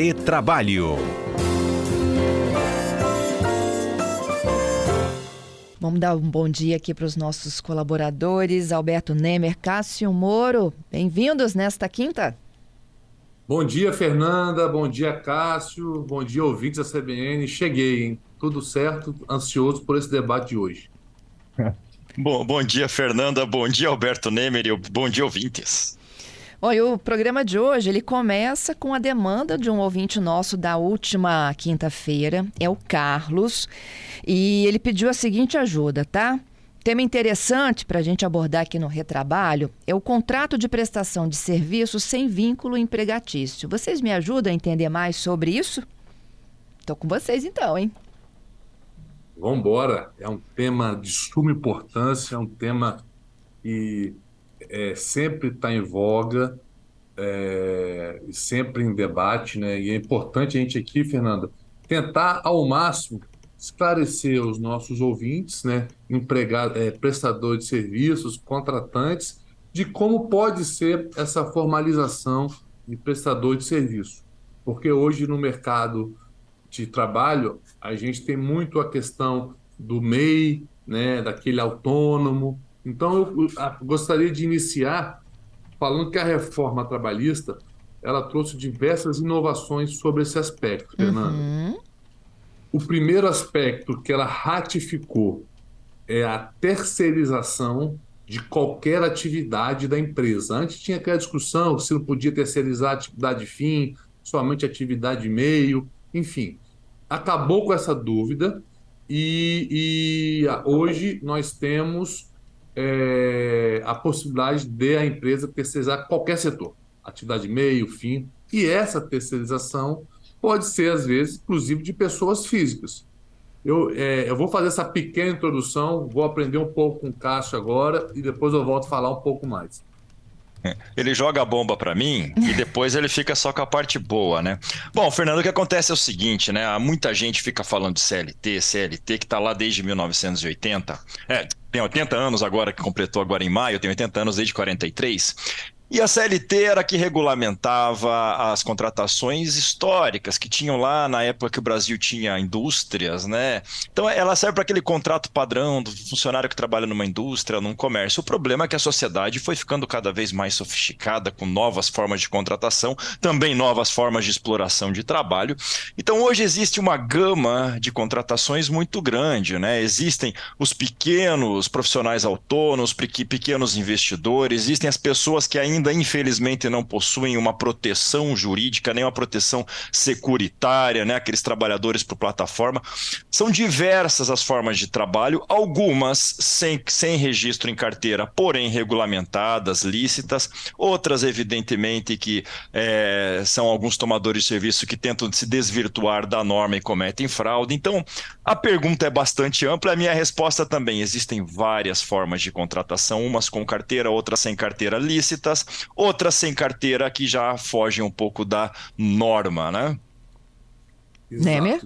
Retrabalho. Vamos dar um bom dia aqui para os nossos colaboradores, Alberto Nemer, Cássio Moro. Bem-vindos nesta quinta. Bom dia, Fernanda. Bom dia, Cássio. Bom dia, ouvintes da CBN. Cheguei, hein? Tudo certo, ansioso por esse debate de hoje. Bom, bom dia, Fernanda. Bom dia, Alberto Nemer. E bom dia, ouvintes. Olha, o programa de hoje ele começa com a demanda de um ouvinte nosso da última quinta-feira, é o Carlos, e ele pediu a seguinte ajuda, tá? Tema interessante para a gente abordar aqui no Retrabalho é o contrato de prestação de serviço sem vínculo empregatício. Vocês me ajudam a entender mais sobre isso? Estou com vocês então, hein? Vamos embora. É um tema de suma importância, é um tema que é, sempre está em voga, é, sempre em debate, né? E é importante a gente aqui, Fernanda, tentar ao máximo esclarecer os nossos ouvintes, né, empregados, é, prestadores de serviços, contratantes, de como pode ser essa formalização de prestador de serviço. Porque hoje no mercado de trabalho, a gente tem muito a questão do MEI, né, daquele autônomo, então, eu, gostaria de iniciar falando que a reforma trabalhista ela trouxe diversas inovações sobre esse aspecto, Fernanda. Uhum. O primeiro aspecto que ela ratificou é a terceirização de qualquer atividade da empresa. Antes tinha aquela discussão se não podia terceirizar atividade fim, somente atividade meio, enfim. Acabou com essa dúvida e, e hoje nós temos é, a possibilidade de a empresa terceirizar qualquer setor, atividade meio, fim, e essa terceirização pode ser, às vezes, inclusive de pessoas físicas. Eu, é, eu vou fazer essa pequena introdução, vou aprender um pouco com o Cássio agora e depois eu volto a falar um pouco mais. Ele joga a bomba para mim e depois ele fica só com a parte boa, né? Bom, Fernando, o que acontece é o seguinte, né? Muita gente fica falando de CLT, CLT, que está lá desde 1980. É, tem 80 anos agora, que completou agora em maio, tem 80 anos desde 43. E a CLT era que regulamentava as contratações históricas que tinham lá na época que o Brasil tinha indústrias, né? Então ela serve para aquele contrato padrão do funcionário que trabalha numa indústria, num comércio. O problema é que a sociedade foi ficando cada vez mais sofisticada com novas formas de contratação, também novas formas de exploração de trabalho. Então hoje existe uma gama de contratações muito grande, né? Existem os pequenos profissionais autônomos, pequenos investidores, existem as pessoas que ainda ainda, infelizmente, não possuem uma proteção jurídica, nem uma proteção securitária, né? aqueles trabalhadores por plataforma. São diversas as formas de trabalho, algumas sem, sem registro em carteira, porém regulamentadas, lícitas, outras, evidentemente, que é, são alguns tomadores de serviço que tentam se desvirtuar da norma e cometem fraude. Então, a pergunta é bastante ampla, a minha resposta também. Existem várias formas de contratação, umas com carteira, outras sem carteira lícitas, outras sem carteira que já fogem um pouco da norma, né? Nemer?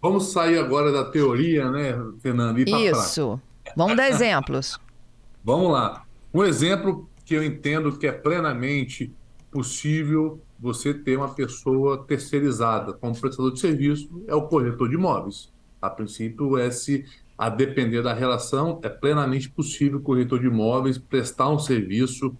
Vamos sair agora da teoria, né, Fernando? Isso. Vamos dar exemplos. Vamos lá. Um exemplo que eu entendo que é plenamente possível você ter uma pessoa terceirizada como prestador de serviço é o corretor de imóveis. A princípio, esse, a depender da relação, é plenamente possível o corretor de imóveis prestar um serviço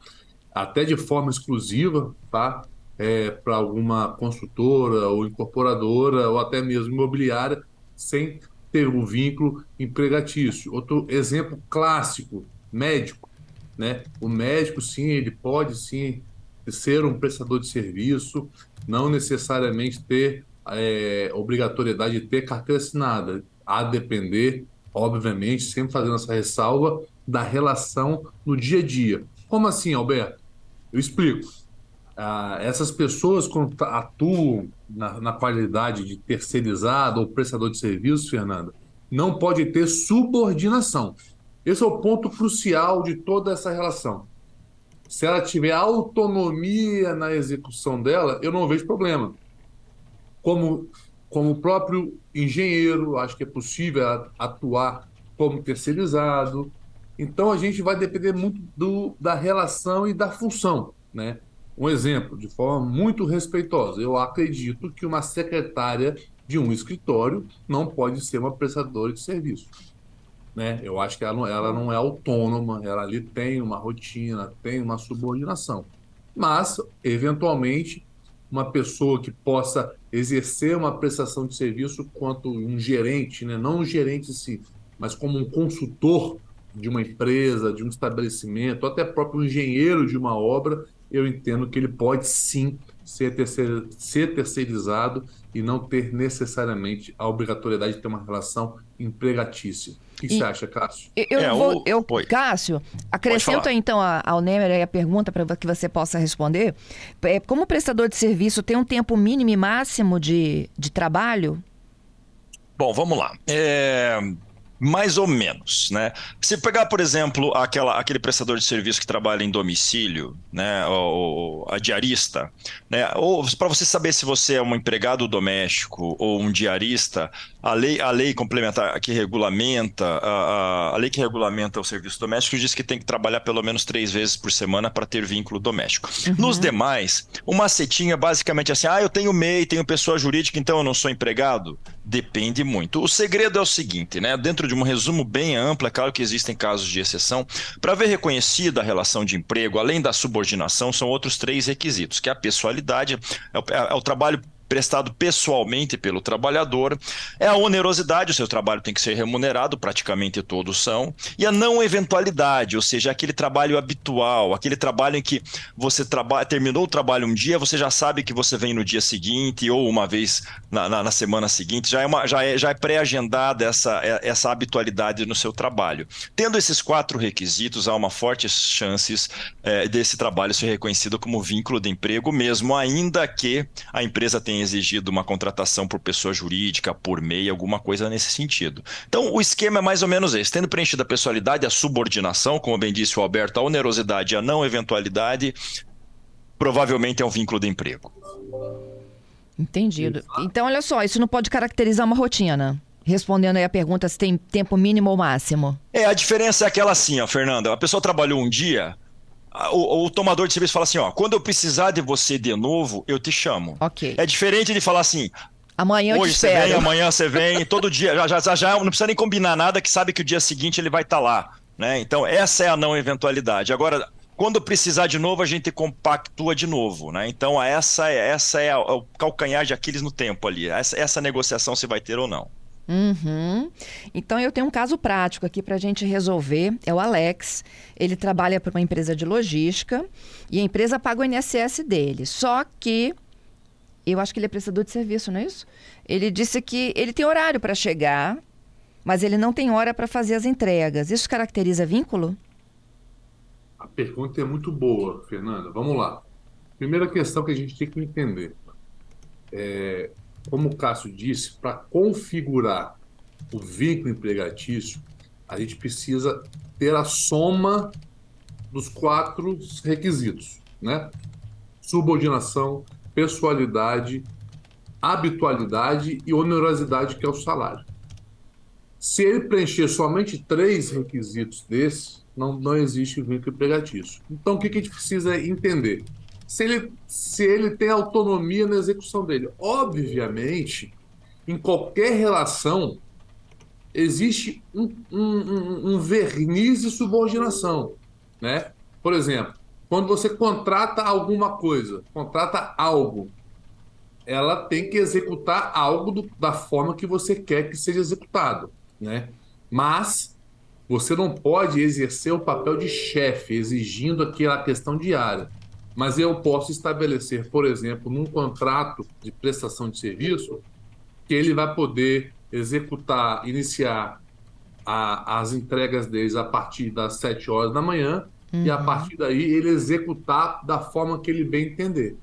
até de forma exclusiva, tá? É, para alguma construtora ou incorporadora ou até mesmo imobiliária, sem ter um vínculo empregatício. Outro exemplo clássico, médico. Né? O médico, sim, ele pode sim ser um prestador de serviço, não necessariamente ter é, obrigatoriedade de ter carteira assinada, a depender, obviamente, sempre fazendo essa ressalva, da relação no dia a dia. Como assim, Alberto? Eu explico. Ah, essas pessoas, quando atuam na, na, qualidade de terceirizado ou prestador de serviços, Fernanda, não pode ter subordinação. Esse é o ponto crucial de toda essa relação. Se ela tiver autonomia na execução dela, eu não vejo problema. Como, como próprio engenheiro, acho que é possível atuar como terceirizado, então a gente vai depender muito do, da relação e da função, né? Um exemplo, de forma muito respeitosa, eu acredito que uma secretária de um escritório não pode ser uma prestadora de serviço. Né? Eu acho que ela não, ela não é autônoma, ela ali tem uma rotina, tem uma subordinação. Mas, eventualmente, uma pessoa que possa exercer uma prestação de serviço quanto um gerente, né? não um gerente em si, mas como um consultor de uma empresa, de um estabelecimento, até próprio engenheiro de uma obra, eu entendo que ele pode sim ser, terceir, ser terceirizado e não ter necessariamente a obrigatoriedade de ter uma relação empregatícia. O que e, você acha, Cássio? Eu, é, vou, eu Cássio, acrescento então ao Nemer a pergunta para que você possa responder. É, como prestador de serviço tem um tempo mínimo e máximo de, de trabalho? Bom, vamos lá. É, mais ou menos, né? Se pegar, por exemplo, aquela, aquele prestador de serviço que trabalha em domicílio, né, ou, a diarista, né, ou para você saber se você é um empregado doméstico ou um diarista, a lei, a lei complementar que regulamenta, a, a, a lei que regulamenta o serviço doméstico diz que tem que trabalhar pelo menos três vezes por semana para ter vínculo doméstico. Uhum. Nos demais, o macetinho é basicamente assim: ah, eu tenho MEI, tenho pessoa jurídica, então eu não sou empregado. Depende muito. O segredo é o seguinte, né? Dentro de um resumo bem amplo, é claro que existem casos de exceção. Para ver reconhecida a relação de emprego, além da subordinação, são outros três requisitos, que é a pessoalidade, é o, é o trabalho prestado pessoalmente pelo trabalhador, é a onerosidade, o seu trabalho tem que ser remunerado, praticamente todos são, e a não eventualidade, ou seja, aquele trabalho habitual, aquele trabalho em que você terminou o trabalho um dia, você já sabe que você vem no dia seguinte ou uma vez na, na, na semana seguinte, já é, já é, já é pré-agendada essa, é, essa habitualidade no seu trabalho. Tendo esses quatro requisitos, há uma forte chances é, desse trabalho ser reconhecido como vínculo de emprego, mesmo ainda que a empresa tenha exigido uma contratação por pessoa jurídica, por MEI, alguma coisa nesse sentido. Então, o esquema é mais ou menos esse. Tendo preenchido a pessoalidade, a subordinação, como bem disse o Alberto, a onerosidade e a não eventualidade, provavelmente é um vínculo de emprego. Entendido. Então, olha só, isso não pode caracterizar uma rotina. Respondendo aí a pergunta se tem tempo mínimo ou máximo. É, a diferença é aquela assim, ó, Fernanda. A pessoa trabalhou um dia, o, o, tomador de serviço fala assim, ó, quando eu precisar de você de novo, eu te chamo. Ok. É diferente de falar assim, Amanhã Hoje você vem, amanhã você vem, todo dia, já, já, já, não precisa nem combinar nada que sabe que o dia seguinte ele vai estar tá lá, né? Então essa é a não eventualidade. Agora, quando precisar de novo, a gente compactua de novo, né? Então essa é essa é o calcanhar de Aquiles no tempo ali. Essa, essa negociação se vai ter ou não. Uhum. Então eu tenho um caso prático aqui para a gente resolver. É o Alex. Ele trabalha para uma empresa de logística e a empresa paga o INSS dele. Só que eu acho que ele é prestador de serviço, não é isso? Ele disse que ele tem horário para chegar, mas ele não tem hora para fazer as entregas. Isso caracteriza vínculo? A pergunta é muito boa, Fernanda. Vamos lá. Primeira questão que a gente tem que entender. É, como o Cássio disse, para configurar o vínculo empregatício, a gente precisa ter a soma dos quatro requisitos, né? Subordinação, pessoalidade, habitualidade e onerosidade, que é o salário. Se ele preencher somente três requisitos desses, não, não existe vínculo empregatício. Então, o que, que a gente precisa entender? Se ele, se ele tem autonomia na execução dele. Obviamente, em qualquer relação, existe um, um, um, verniz de subordinação. Né? Por exemplo, quando você contrata alguma coisa, contrata algo, ela tem que executar algo do, da forma que você quer que seja executado. Né? Mas você não pode exercer o papel de chefe, exigindo aquela questão diária mas eu posso estabelecer, por exemplo, num contrato de prestação de serviço, que ele vai poder executar, iniciar a, as entregas deles a partir das 7 horas da manhã uhum. e a uhum. partir daí ele executar da forma que ele bem entender.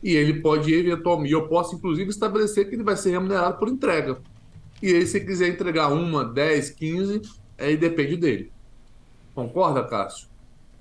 E ele pode eventualmente, eu posso inclusive estabelecer que ele vai ser remunerado por entrega. E aí, se quiser entregar uma, 10, 15, aí depende dele. Concorda, Cássio?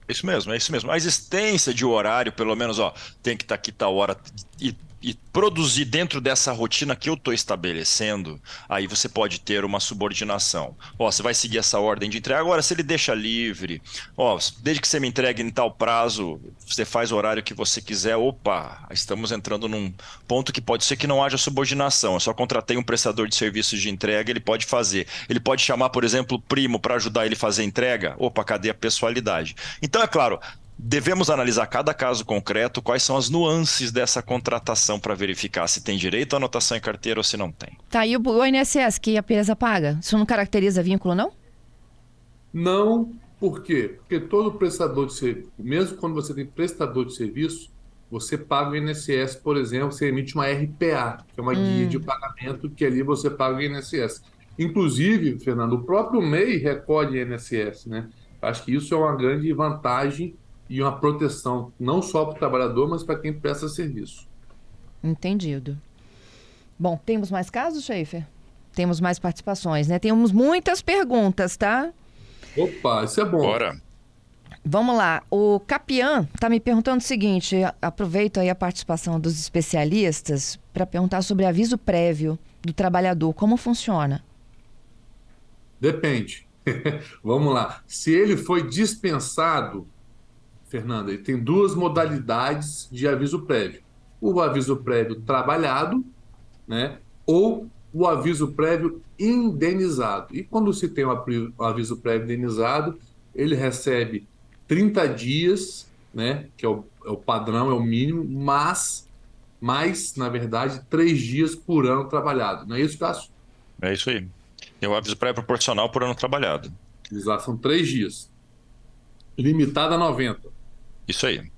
Isso mesmo, é isso mesmo. A existência de horário, pelo menos, ó, tem que estar tá aqui tal hora e e produzir dentro dessa rotina que eu estou estabelecendo, aí você pode ter uma subordinação. Ó, você vai seguir essa ordem de entrega. Agora, se ele deixa livre, ó, desde que você me entregue em tal prazo, você faz o horário que você quiser. Opa, estamos entrando num ponto que pode ser que não haja subordinação. Eu só contratei um prestador de serviços de entrega, ele pode fazer. Ele pode chamar, por exemplo, o primo para ajudar ele a fazer entrega. Opa, cadê a pessoalidade? Então, é claro, Devemos analisar cada caso concreto, quais são as nuances dessa contratação para verificar se tem direito à anotação em carteira ou se não tem. Tá, e o INSS que a empresa paga? Isso não caracteriza vínculo, não? Não, por quê? Porque todo prestador de serviço, mesmo quando você tem prestador de serviço, você paga o INSS, por exemplo, você emite uma RPA, que é uma hum. guia de pagamento, que ali você paga o INSS. Inclusive, Fernando, o próprio MEI recolhe INSS, né? Acho que isso é uma grande vantagem e uma proteção não só para o trabalhador, mas para quem presta serviço. Entendido. Bom, temos mais casos, Schaefer? Temos mais participações, né? Temos muitas perguntas, tá? Opa, isso é bom. Bora. Vamos lá. O Capian está me perguntando o seguinte: aproveito aí a participação dos especialistas para perguntar sobre aviso prévio do trabalhador. Como funciona? Depende. Vamos lá. Se ele foi dispensado Fernanda, ele tem duas modalidades de aviso prévio. O aviso prévio trabalhado, né? Ou o aviso prévio indenizado. E quando se tem o aviso prévio indenizado, ele recebe 30 dias, né? Que é o, é o padrão, é o mínimo, mas mais, na verdade, três dias por ano trabalhado. Não é isso, Cássio? É isso aí. Tem o aviso prévio proporcional por ano trabalhado. Exato, são três dias. Limitado a 90. Isso aí.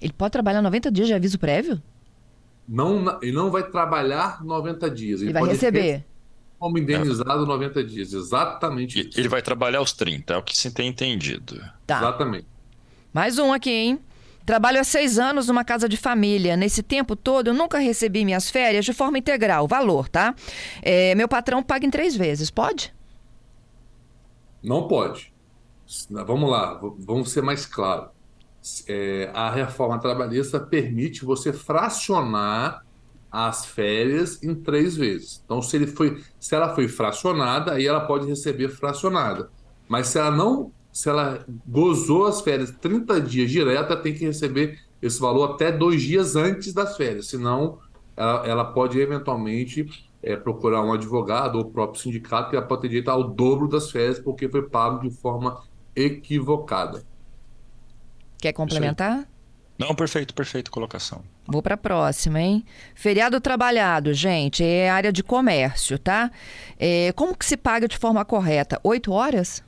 Ele pode trabalhar 90 dias de aviso prévio? Não, ele não vai trabalhar 90 dias. Ele, ele vai receber. Como indenizado é. 90 dias. Exatamente isso. Ele vai trabalhar os 30, é o que se tem entendido. Tá. Exatamente. Mais um aqui, hein? Trabalho há seis anos numa casa de família. Nesse tempo todo, eu nunca recebi minhas férias de forma integral. Valor, tá? É, meu patrão paga em três vezes. Pode? Não pode. Vamos lá, vamos ser mais claros é, a reforma trabalhista permite você fracionar as férias em três vezes. Então, se, ele foi, se ela foi fracionada, aí ela pode receber fracionada. Mas se ela não, se ela gozou as férias 30 dias direta, tem que receber esse valor até dois dias antes das férias. Senão, ela, ela pode eventualmente é, procurar um advogado ou o próprio sindicato que ela pode ter direito ao dobro das férias porque foi pago de forma equivocada. Quer complementar? Não, perfeito, perfeito colocação. Vou para a próxima, hein? Feriado trabalhado, gente, é área de comércio, tá? É, como que se paga de forma correta? Oito horas?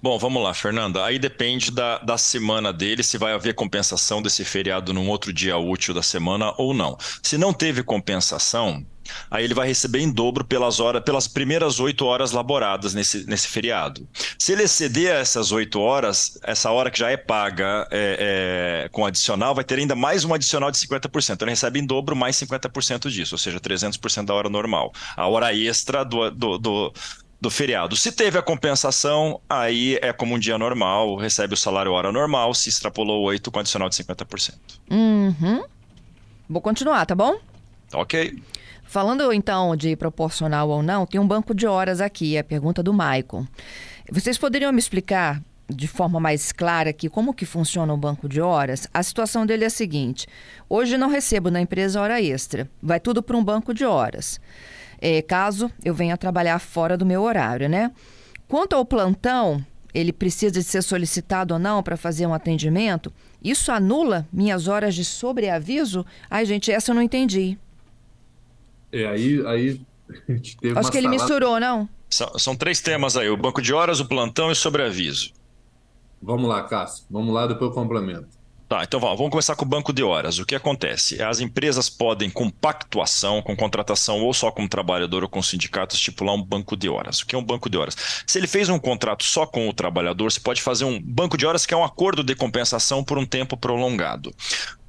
Bom, vamos lá, Fernanda. Aí depende da, da semana dele, se vai haver compensação desse feriado num outro dia útil da semana ou não. Se não teve compensação, Aí ele vai receber em dobro pelas horas, pelas primeiras oito horas laboradas nesse, nesse feriado. Se ele exceder essas oito horas, essa hora que já é paga é, é, com adicional, vai ter ainda mais um adicional de 50%. Então ele recebe em dobro mais 50% disso, ou seja, 300% da hora normal. A hora extra do, do, do do feriado. Se teve a compensação, aí é como um dia normal, recebe o salário hora normal, se extrapolou 8 com adicional de 50%. Uhum. Vou continuar, tá bom? Ok. Falando então de proporcional ou não, tem um banco de horas aqui, é a pergunta do Maicon. Vocês poderiam me explicar de forma mais clara aqui como que funciona o banco de horas? A situação dele é a seguinte: hoje não recebo na empresa hora extra, vai tudo para um banco de horas. É, caso eu venha trabalhar fora do meu horário, né? Quanto ao plantão, ele precisa de ser solicitado ou não para fazer um atendimento? Isso anula minhas horas de sobreaviso? Ai, gente, essa eu não entendi. É, aí, aí a gente teve Acho que ele misturou, não? São, são, três temas aí: o banco de horas, o plantão e o sobreaviso. Vamos lá, Cássio. Vamos lá, depois eu complemento. Tá, então vamos começar com o banco de horas. O que acontece? As empresas podem, com pactuação, com contratação ou só como trabalhador ou com sindicato, estipular um banco de horas. O que é um banco de horas? Se ele fez um contrato só com o trabalhador, você pode fazer um banco de horas que é um acordo de compensação por um tempo prolongado.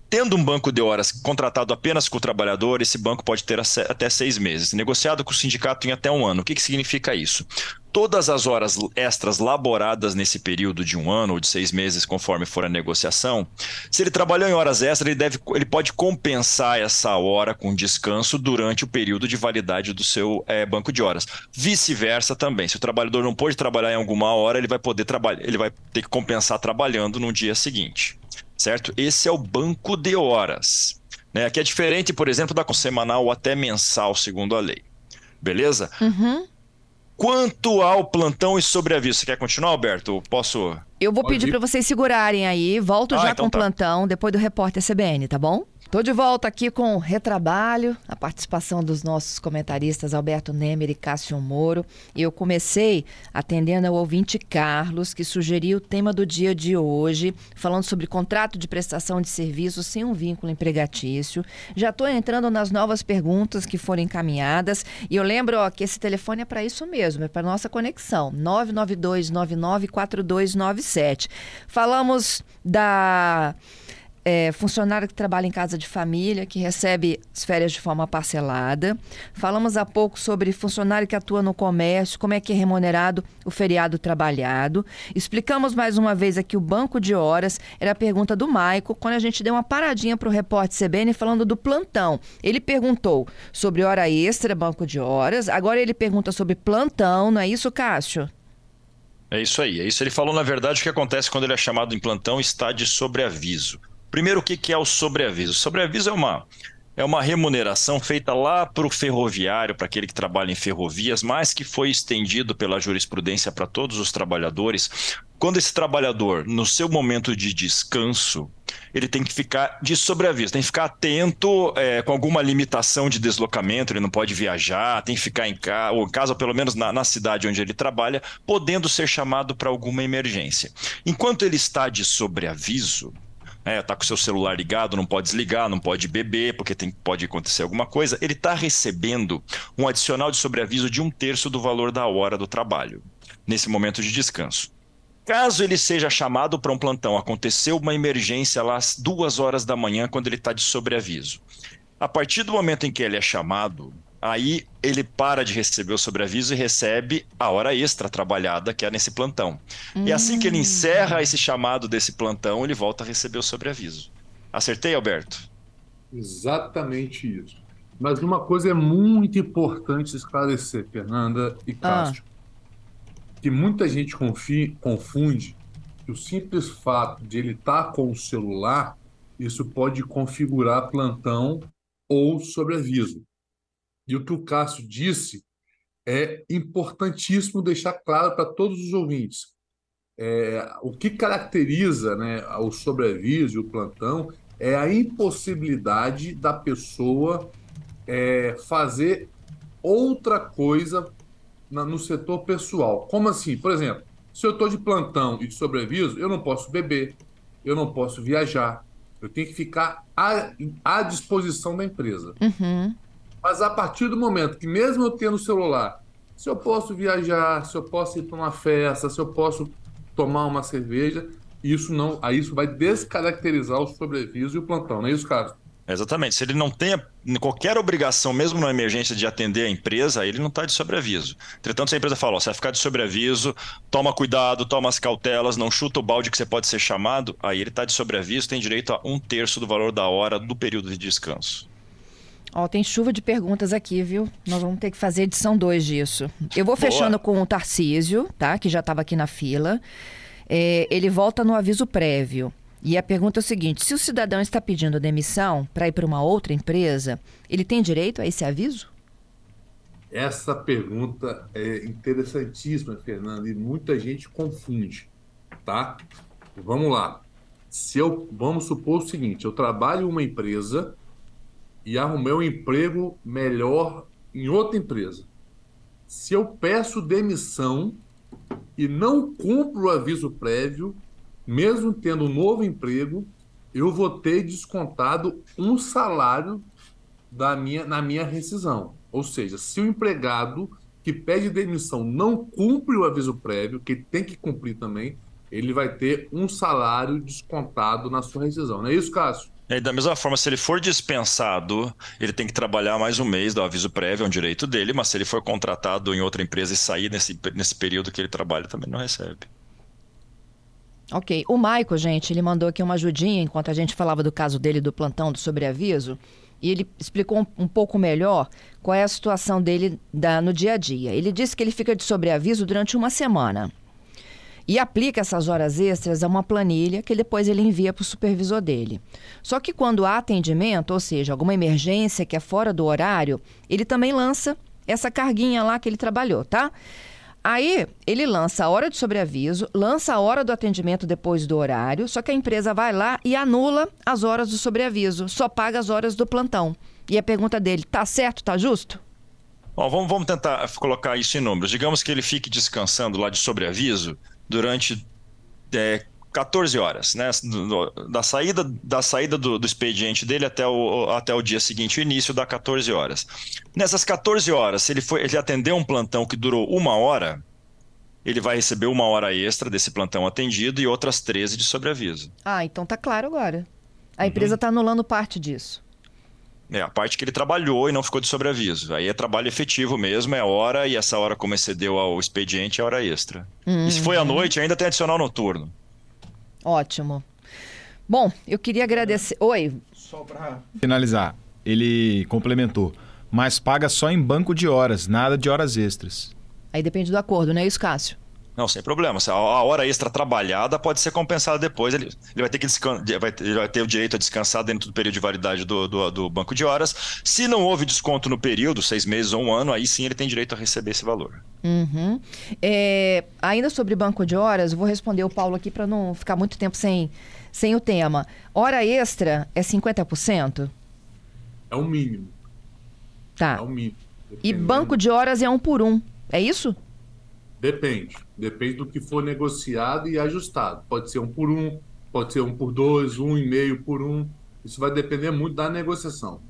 Tendo um banco de horas contratado apenas com o trabalhador, esse banco pode ter até seis meses. Negociado com o sindicato em até um ano. O que, que significa isso? Todas as horas extras laboradas nesse período de um ano ou de seis meses, conforme for a negociação, se ele trabalhou em horas extras, ele, deve, ele pode compensar essa hora com descanso durante o período de validade do seu é, banco de horas. Vice-versa também. Se o trabalhador não pôde trabalhar em alguma hora, ele vai poder trabalhar, ele vai ter que compensar trabalhando no dia seguinte certo? Esse é o banco de horas, né? Que é diferente, por exemplo, da semanal ou até mensal, segundo a lei. Beleza? Uhum. Quanto ao plantão e sobreaviso, você quer continuar, Alberto? Posso? Eu vou pedir para vocês segurarem aí. Volto ah, já então com o tá. plantão depois do repórter CBN, tá bom? Estou de volta aqui com o Retrabalho, a participação dos nossos comentaristas Alberto Nemer e Cássio Moro. Eu comecei atendendo ao ouvinte Carlos, que sugeriu o tema do dia de hoje, falando sobre contrato de prestação de serviços sem um vínculo empregatício. Já estou entrando nas novas perguntas que foram encaminhadas e eu lembro ó, que esse telefone é para isso mesmo, é para nossa conexão, 992994297. Falamos da é, funcionário que trabalha em casa de família, que recebe as férias de forma parcelada. Falamos há pouco sobre funcionário que atua no comércio, como é que é remunerado o feriado trabalhado. Explicamos mais uma vez aqui o banco de horas, era a pergunta do Maico, quando a gente deu uma paradinha para o repórter CBN falando do plantão. Ele perguntou sobre hora extra, banco de horas, agora ele pergunta sobre plantão, não é isso, Cássio? É isso aí. É isso. Ele falou, na verdade, o que acontece quando ele é chamado em plantão está de sobreaviso. Primeiro, o que é o sobreaviso? O sobreaviso é uma, é uma remuneração feita lá para o ferroviário, para aquele que trabalha em ferrovias, mas que foi estendido pela jurisprudência para todos os trabalhadores. Quando esse trabalhador, no seu momento de descanso, ele tem que ficar de sobreaviso, tem que ficar atento é, com alguma limitação de deslocamento, ele não pode viajar, tem que ficar em casa, ou em casa, pelo menos na, na cidade onde ele trabalha, podendo ser chamado para alguma emergência. Enquanto ele está de sobreaviso, é, tá com seu celular ligado, não pode desligar, não pode beber, porque tem, pode acontecer alguma coisa, ele está recebendo um adicional de sobreaviso de um terço do valor da hora do trabalho, nesse momento de descanso. Caso ele seja chamado para um plantão, aconteceu uma emergência lá às duas horas da manhã, quando ele está de sobreaviso. A partir do momento em que ele é chamado, Aí ele para de receber o sobreaviso e recebe a hora extra trabalhada que é nesse plantão. Hum. E assim que ele encerra esse chamado desse plantão, ele volta a receber o sobreaviso. Acertei, Alberto? Exatamente isso. Mas uma coisa é muito importante esclarecer, Fernanda e ah. Cássio, ah. que muita gente confia, confunde que o simples fato de ele estar tá com o celular, isso pode configurar plantão ou sobreaviso. E o que o Cássio disse é importantíssimo deixar claro para todos os ouvintes. É, o que caracteriza né, o sobreaviso e o plantão é a impossibilidade da pessoa é, fazer outra coisa na, no setor pessoal. Como assim? Por exemplo, se eu estou de plantão e de sobreaviso, eu não posso beber, eu não posso viajar, eu tenho que ficar à, à disposição da empresa. Uhum. Mas a partir do momento que, mesmo eu tendo celular, se eu posso viajar, se eu posso ir para uma festa, se eu posso tomar uma cerveja, isso não, aí isso vai descaracterizar o sobreviso e o plantão, não é isso, Carlos? Exatamente. Se ele não tem qualquer obrigação, mesmo na emergência, de atender a empresa, ele não está de sobreaviso. Entretanto, se a empresa fala, ó, você vai ficar de sobreaviso, toma cuidado, toma as cautelas, não chuta o balde que você pode ser chamado, aí ele está de sobreaviso, tem direito a um terço do valor da hora do período de descanso. Ó, tem chuva de perguntas aqui, viu? Nós vamos ter que fazer edição 2 disso. Eu vou Boa. fechando com o Tarcísio, tá? Que já estava aqui na fila. É, ele volta no aviso prévio. E a pergunta é o seguinte: se o cidadão está pedindo demissão para ir para uma outra empresa, ele tem direito a esse aviso? Essa pergunta é interessantíssima, Fernando, e muita gente confunde, tá? Vamos lá. Se eu vamos supor o seguinte, eu trabalho em uma empresa e arrumei um emprego melhor em outra empresa. Se eu peço demissão e não cumpro o aviso prévio, mesmo tendo um novo emprego, eu vou ter descontado um salário da minha, na minha rescisão. Ou seja, se o empregado que pede demissão não cumpre o aviso prévio, que tem que cumprir também, ele vai ter um salário descontado na sua rescisão. Não é isso, Cássio? E da mesma forma, se ele for dispensado, ele tem que trabalhar mais um mês do aviso prévio, é um direito dele, mas se ele for contratado em outra empresa e sair nesse, nesse período que ele trabalha, também não recebe. Ok. O Maico, gente, ele mandou aqui uma ajudinha enquanto a gente falava do caso dele do plantão do sobreaviso. E ele explicou um, um pouco melhor qual é a situação dele da, no dia a dia. Ele disse que ele fica de sobreaviso durante uma semana e aplica essas horas extras a uma planilha que depois ele envia para o supervisor dele. Só que quando há atendimento, ou seja, alguma emergência que é fora do horário, ele também lança essa carguinha lá que ele trabalhou, tá? Aí ele lança a hora de sobreaviso, lança a hora do atendimento depois do horário, só que a empresa vai lá e anula as horas do sobreaviso, só paga as horas do plantão. E a pergunta dele, tá certo, tá justo? Bom, vamos, vamos tentar colocar isso em números. Digamos que ele fique descansando lá de sobreaviso durante é, 14 horas, né? Da saída, da saída do, do, expediente dele até o, até o dia seguinte, o início dá 14 horas. Nessas 14 horas, se ele, foi, ele atendeu um plantão que durou uma hora, ele vai receber uma hora extra desse plantão atendido e outras 13 de sobreaviso. Ah, então tá claro agora. A empresa está uhum. anulando parte disso. É, a parte que ele trabalhou e não ficou de sobreaviso. Aí é trabalho efetivo mesmo, é hora, e essa hora, como excedeu ao expediente, é hora extra. Uhum. E se foi à noite, ainda tem adicional noturno. Ótimo. Bom, eu queria agradecer. Oi. Só para finalizar, ele complementou, mas paga só em banco de horas, nada de horas extras. Aí depende do acordo, não é isso, Cássio? Não, sem problema. A hora extra trabalhada pode ser compensada depois. Ele, ele vai ter que vai, ele vai ter o direito a descansar dentro do período de validade do, do, do, banco de horas. Se não houve desconto no período, seis meses ou um ano, aí sim ele tem direito a receber esse valor. Uhum. É, ainda sobre banco de horas, vou responder o Paulo aqui para não ficar muito tempo sem, sem o tema. Hora extra é 50%? É o mínimo. Tá. É o mínimo. E banco de horas é um por um. É isso? Depende. Depende do que for negociado e ajustado. Pode ser um por um, pode ser um por dois, um e meio por um. Isso vai depender muito da negociação.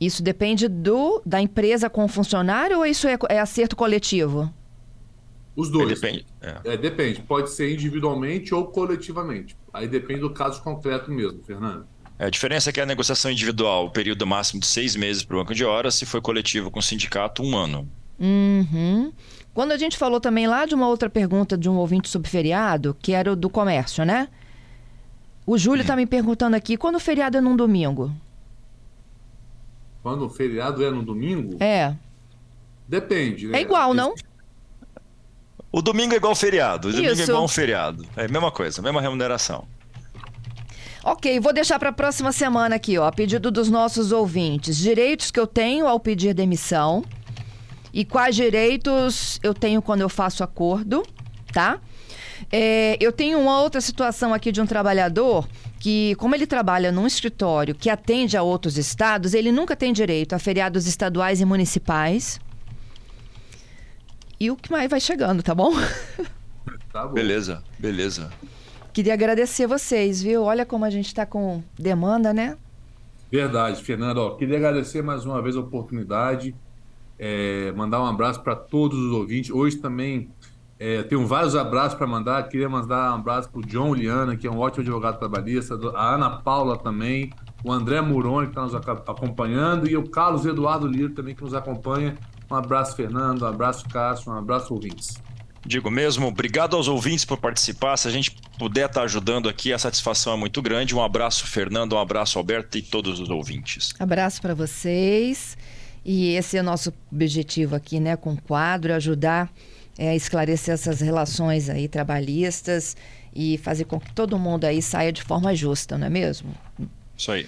Isso depende do da empresa com o funcionário ou isso é, é acerto coletivo? Os dois. É, depende. É. é. depende. Pode ser individualmente ou coletivamente. Aí depende do caso concreto mesmo, Fernando. É, a diferença é que a negociação individual, o período máximo de seis meses para o banco de horas, se foi coletivo com o sindicato, um ano. Uhum. Quando a gente falou também lá de uma outra pergunta de um ouvinte sobre feriado, que era o do comércio, né? O Júlio está me perguntando aqui, quando o feriado é num domingo? Quando o feriado é no domingo? É. Depende, né? É igual, não? O domingo é igual ao feriado. O Isso. domingo é igual um feriado. É a mesma coisa, mesma remuneração. Ok, vou deixar para a próxima semana aqui, ó, a pedido dos nossos ouvintes. Direitos que eu tenho ao pedir demissão e quais direitos eu tenho quando eu faço acordo, tá? É, eu tenho uma outra situação aqui de um trabalhador que, como ele trabalha num escritório que atende a outros estados, ele nunca tem direito a feriados estaduais e municipais. E o que mais vai chegando, tá bom? Tá bom. Beleza, beleza. Queria agradecer vocês, viu? Olha como a gente está com demanda, né? Verdade, Fernando. Ó, queria agradecer mais uma vez a oportunidade. É, mandar um abraço para todos os ouvintes. Hoje também é, tenho vários abraços para mandar. Queria mandar um abraço para o John Liana, que é um ótimo advogado trabalhista, a Ana Paula também, o André Muroni, que está nos acompanhando, e o Carlos Eduardo Liro também, que nos acompanha. Um abraço, Fernando, um abraço, Cássio, um abraço, ouvintes. Digo mesmo, obrigado aos ouvintes por participar. Se a gente puder estar tá ajudando aqui, a satisfação é muito grande. Um abraço, Fernando, um abraço, Alberto e todos os ouvintes. Abraço para vocês. E esse é o nosso objetivo aqui, né, com o quadro, ajudar é, a esclarecer essas relações aí trabalhistas e fazer com que todo mundo aí saia de forma justa, não é mesmo? Isso aí.